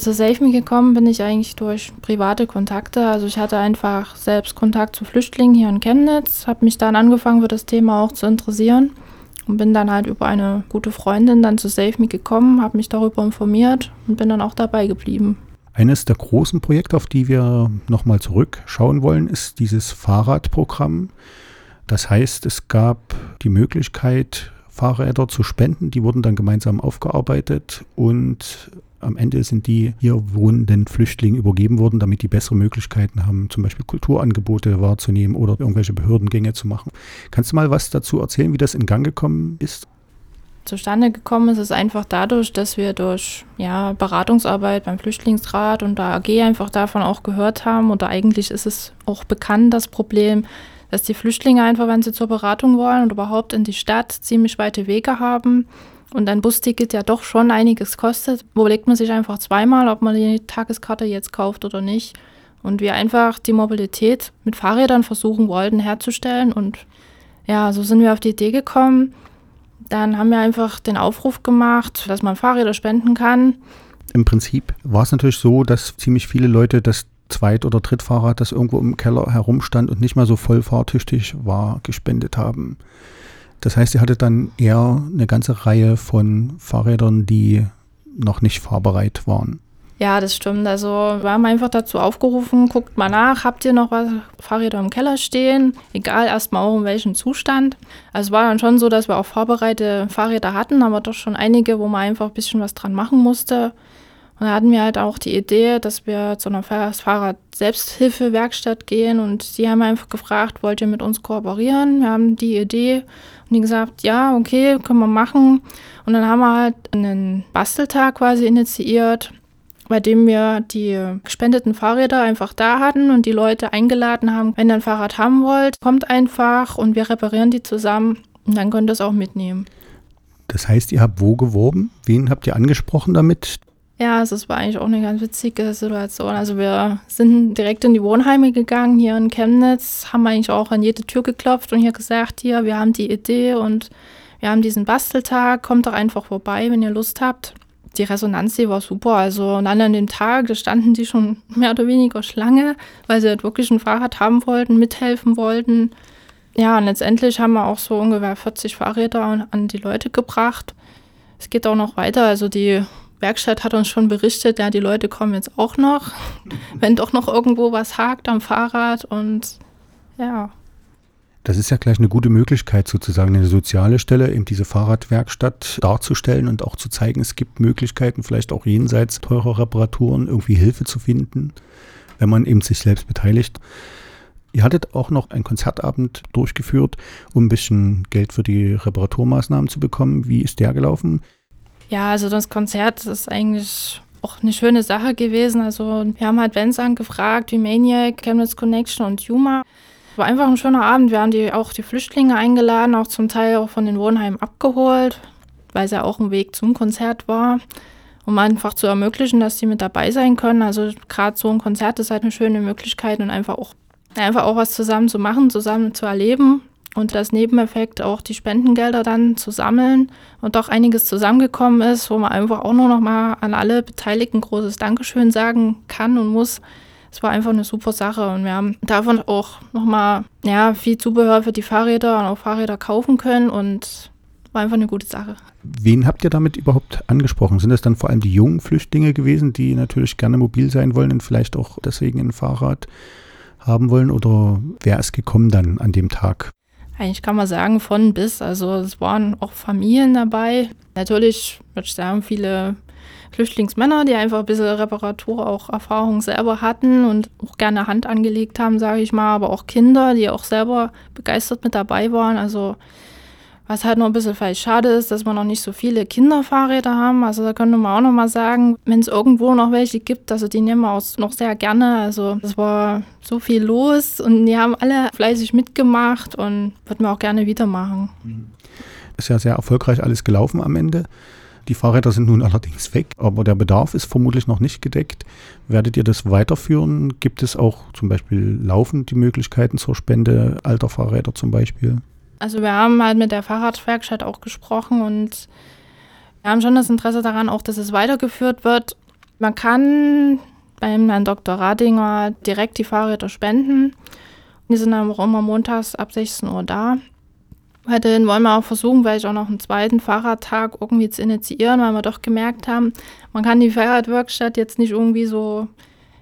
Zu SafeMe gekommen bin ich eigentlich durch private Kontakte. Also ich hatte einfach selbst Kontakt zu Flüchtlingen hier in Chemnitz, habe mich dann angefangen für das Thema auch zu interessieren und bin dann halt über eine gute Freundin dann zu SafeMe gekommen, habe mich darüber informiert und bin dann auch dabei geblieben. Eines der großen Projekte, auf die wir nochmal zurückschauen wollen, ist dieses Fahrradprogramm. Das heißt, es gab die Möglichkeit, Fahrräder zu spenden. Die wurden dann gemeinsam aufgearbeitet und am Ende sind die hier wohnenden Flüchtlingen übergeben worden, damit die bessere Möglichkeiten haben, zum Beispiel Kulturangebote wahrzunehmen oder irgendwelche Behördengänge zu machen. Kannst du mal was dazu erzählen, wie das in Gang gekommen ist? Zustande gekommen ist es einfach dadurch, dass wir durch ja, Beratungsarbeit beim Flüchtlingsrat und der AG einfach davon auch gehört haben. Oder eigentlich ist es auch bekannt, das Problem, dass die Flüchtlinge einfach, wenn sie zur Beratung wollen und überhaupt in die Stadt ziemlich weite Wege haben und ein Busticket ja doch schon einiges kostet, überlegt man sich einfach zweimal, ob man die Tageskarte jetzt kauft oder nicht. Und wir einfach die Mobilität mit Fahrrädern versuchen wollten herzustellen. Und ja, so sind wir auf die Idee gekommen. Dann haben wir einfach den Aufruf gemacht, dass man Fahrräder spenden kann. Im Prinzip war es natürlich so, dass ziemlich viele Leute das Zweit- oder Drittfahrrad, das irgendwo im Keller herumstand und nicht mehr so voll fahrtüchtig war, gespendet haben. Das heißt, ihr hattet dann eher eine ganze Reihe von Fahrrädern, die noch nicht fahrbereit waren. Ja, das stimmt. Also wir haben einfach dazu aufgerufen, guckt mal nach, habt ihr noch was Fahrräder im Keller stehen? Egal erstmal auch in welchem Zustand. Also es war dann schon so, dass wir auch vorbereitete Fahrräder hatten, aber doch schon einige, wo man einfach ein bisschen was dran machen musste. Und da hatten wir halt auch die Idee, dass wir zu einer Fahrrad-Selbsthilfe-Werkstatt gehen und die haben einfach gefragt, wollt ihr mit uns kooperieren? Wir haben die Idee und die gesagt, ja, okay, können wir machen. Und dann haben wir halt einen Basteltag quasi initiiert, bei dem wir die gespendeten Fahrräder einfach da hatten und die Leute eingeladen haben, wenn ihr ein Fahrrad haben wollt, kommt einfach und wir reparieren die zusammen und dann könnt ihr es auch mitnehmen. Das heißt, ihr habt wo geworben? Wen habt ihr angesprochen damit? Ja, also es war eigentlich auch eine ganz witzige Situation. Also wir sind direkt in die Wohnheime gegangen hier in Chemnitz, haben eigentlich auch an jede Tür geklopft und hier gesagt, hier, wir haben die Idee und wir haben diesen Basteltag, kommt doch einfach vorbei, wenn ihr Lust habt. Die Resonanz, die war super. Also und dann an dem Tag, standen die schon mehr oder weniger Schlange, weil sie halt wirklich ein Fahrrad haben wollten, mithelfen wollten. Ja, und letztendlich haben wir auch so ungefähr 40 Fahrräder an die Leute gebracht. Es geht auch noch weiter. Also die Werkstatt hat uns schon berichtet, ja, die Leute kommen jetzt auch noch, wenn doch noch irgendwo was hakt am Fahrrad und ja. Das ist ja gleich eine gute Möglichkeit, sozusagen eine soziale Stelle, eben diese Fahrradwerkstatt darzustellen und auch zu zeigen, es gibt Möglichkeiten, vielleicht auch jenseits teurer Reparaturen irgendwie Hilfe zu finden, wenn man eben sich selbst beteiligt. Ihr hattet auch noch einen Konzertabend durchgeführt, um ein bisschen Geld für die Reparaturmaßnahmen zu bekommen. Wie ist der gelaufen? Ja, also das Konzert ist eigentlich auch eine schöne Sache gewesen. Also wir haben halt Bands angefragt, wie Maniac, Chemnitz Connection und Yuma. War einfach ein schöner Abend. Wir haben die, auch die Flüchtlinge eingeladen, auch zum Teil auch von den Wohnheimen abgeholt, weil es ja auch ein Weg zum Konzert war, um einfach zu ermöglichen, dass die mit dabei sein können. Also gerade so ein Konzert ist halt eine schöne Möglichkeit und einfach auch, einfach auch was zusammen zu machen, zusammen zu erleben und das Nebeneffekt auch die Spendengelder dann zu sammeln und doch einiges zusammengekommen ist, wo man einfach auch nur noch mal an alle Beteiligten großes Dankeschön sagen kann und muss. Es war einfach eine super Sache und wir haben davon auch noch mal ja, viel Zubehör für die Fahrräder und auch Fahrräder kaufen können und war einfach eine gute Sache. Wen habt ihr damit überhaupt angesprochen? Sind das dann vor allem die jungen Flüchtlinge gewesen, die natürlich gerne mobil sein wollen und vielleicht auch deswegen ein Fahrrad haben wollen? Oder wer ist gekommen dann an dem Tag? Eigentlich kann man sagen, von bis. Also es waren auch Familien dabei. Natürlich, würde ich sagen, viele Flüchtlingsmänner, die einfach ein bisschen Reparatur auch Erfahrung selber hatten und auch gerne Hand angelegt haben, sage ich mal, aber auch Kinder, die auch selber begeistert mit dabei waren. Also was halt noch ein bisschen vielleicht schade ist, dass wir noch nicht so viele Kinderfahrräder haben. Also da könnte man auch noch mal sagen, wenn es irgendwo noch welche gibt, also die nehmen wir auch noch sehr gerne. Also es war so viel los und die haben alle fleißig mitgemacht und würden wir auch gerne wieder machen. Ist ja sehr erfolgreich alles gelaufen am Ende. Die Fahrräder sind nun allerdings weg, aber der Bedarf ist vermutlich noch nicht gedeckt. Werdet ihr das weiterführen? Gibt es auch zum Beispiel laufend die Möglichkeiten zur Spende alter Fahrräder zum Beispiel? Also wir haben halt mit der Fahrradwerkstatt auch gesprochen und wir haben schon das Interesse daran, auch dass es weitergeführt wird. Man kann beim Herrn Dr. Radinger direkt die Fahrräder spenden. Die sind dann auch immer montags ab 16 Uhr da. Weiterhin wollen wir auch versuchen, vielleicht auch noch einen zweiten Fahrradtag irgendwie zu initiieren, weil wir doch gemerkt haben, man kann die Fahrradwerkstatt jetzt nicht irgendwie so,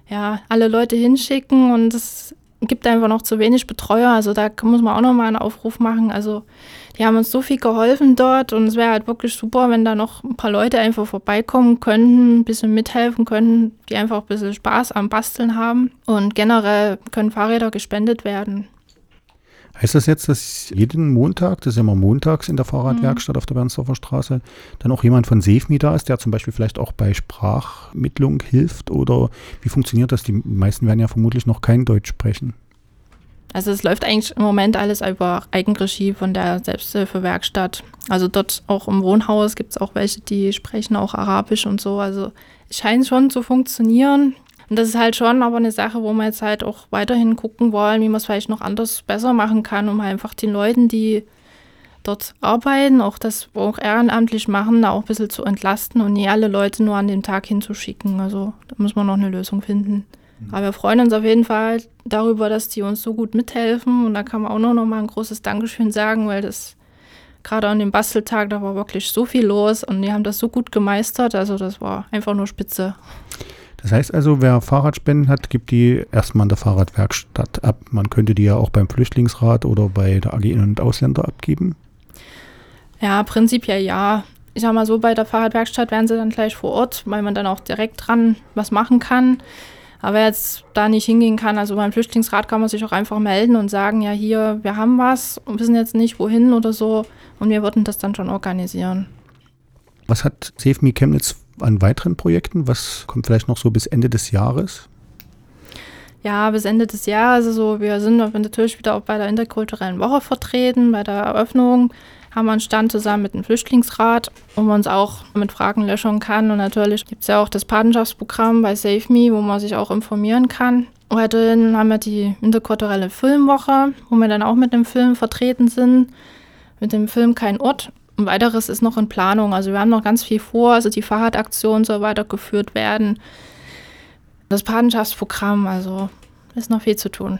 ja, alle Leute hinschicken und es gibt einfach noch zu wenig Betreuer. Also da muss man auch noch mal einen Aufruf machen. Also die haben uns so viel geholfen dort und es wäre halt wirklich super, wenn da noch ein paar Leute einfach vorbeikommen könnten, ein bisschen mithelfen könnten, die einfach ein bisschen Spaß am Basteln haben. Und generell können Fahrräder gespendet werden. Heißt das jetzt, dass jeden Montag, das ist ja immer montags in der Fahrradwerkstatt mhm. auf der Bernsdorfer Straße, dann auch jemand von SafeMe da ist, der zum Beispiel vielleicht auch bei Sprachmittlung hilft? Oder wie funktioniert das? Die meisten werden ja vermutlich noch kein Deutsch sprechen. Also es läuft eigentlich im Moment alles über Eigenregie von der Selbsthilfewerkstatt. Also dort auch im Wohnhaus gibt es auch welche, die sprechen auch Arabisch und so. Also es scheint schon zu funktionieren. Und das ist halt schon aber eine Sache, wo wir jetzt halt auch weiterhin gucken wollen, wie man es vielleicht noch anders besser machen kann, um einfach den Leuten, die dort arbeiten, auch das auch ehrenamtlich machen, da auch ein bisschen zu entlasten und nicht alle Leute nur an dem Tag hinzuschicken. Also da muss man noch eine Lösung finden. Mhm. Aber wir freuen uns auf jeden Fall darüber, dass die uns so gut mithelfen. Und da kann man auch noch mal ein großes Dankeschön sagen, weil das gerade an dem Basteltag, da war wirklich so viel los und die haben das so gut gemeistert. Also das war einfach nur spitze. Das heißt also, wer Fahrradspenden hat, gibt die erstmal in der Fahrradwerkstatt ab. Man könnte die ja auch beim Flüchtlingsrat oder bei der AG In- und Ausländer abgeben. Ja, prinzipiell ja. Ich sag mal so, bei der Fahrradwerkstatt werden sie dann gleich vor Ort, weil man dann auch direkt dran was machen kann. Aber wer jetzt da nicht hingehen kann, also beim Flüchtlingsrat kann man sich auch einfach melden und sagen, ja hier, wir haben was und wissen jetzt nicht wohin oder so und wir würden das dann schon organisieren. Was hat Save Me Chemnitz an weiteren Projekten? Was kommt vielleicht noch so bis Ende des Jahres? Ja, bis Ende des Jahres. Also wir sind natürlich wieder auch bei der interkulturellen Woche vertreten, bei der Eröffnung haben wir einen Stand zusammen mit dem Flüchtlingsrat, wo man uns auch mit Fragen löchern kann. Und natürlich gibt es ja auch das Patenschaftsprogramm bei Save Me, wo man sich auch informieren kann. Weiterhin haben wir die interkulturelle Filmwoche, wo wir dann auch mit dem Film vertreten sind. Mit dem Film Kein Ort. Ein weiteres ist noch in Planung. Also wir haben noch ganz viel vor. Also die Fahrradaktion soll weitergeführt werden. Das Patenschaftsprogramm, also ist noch viel zu tun.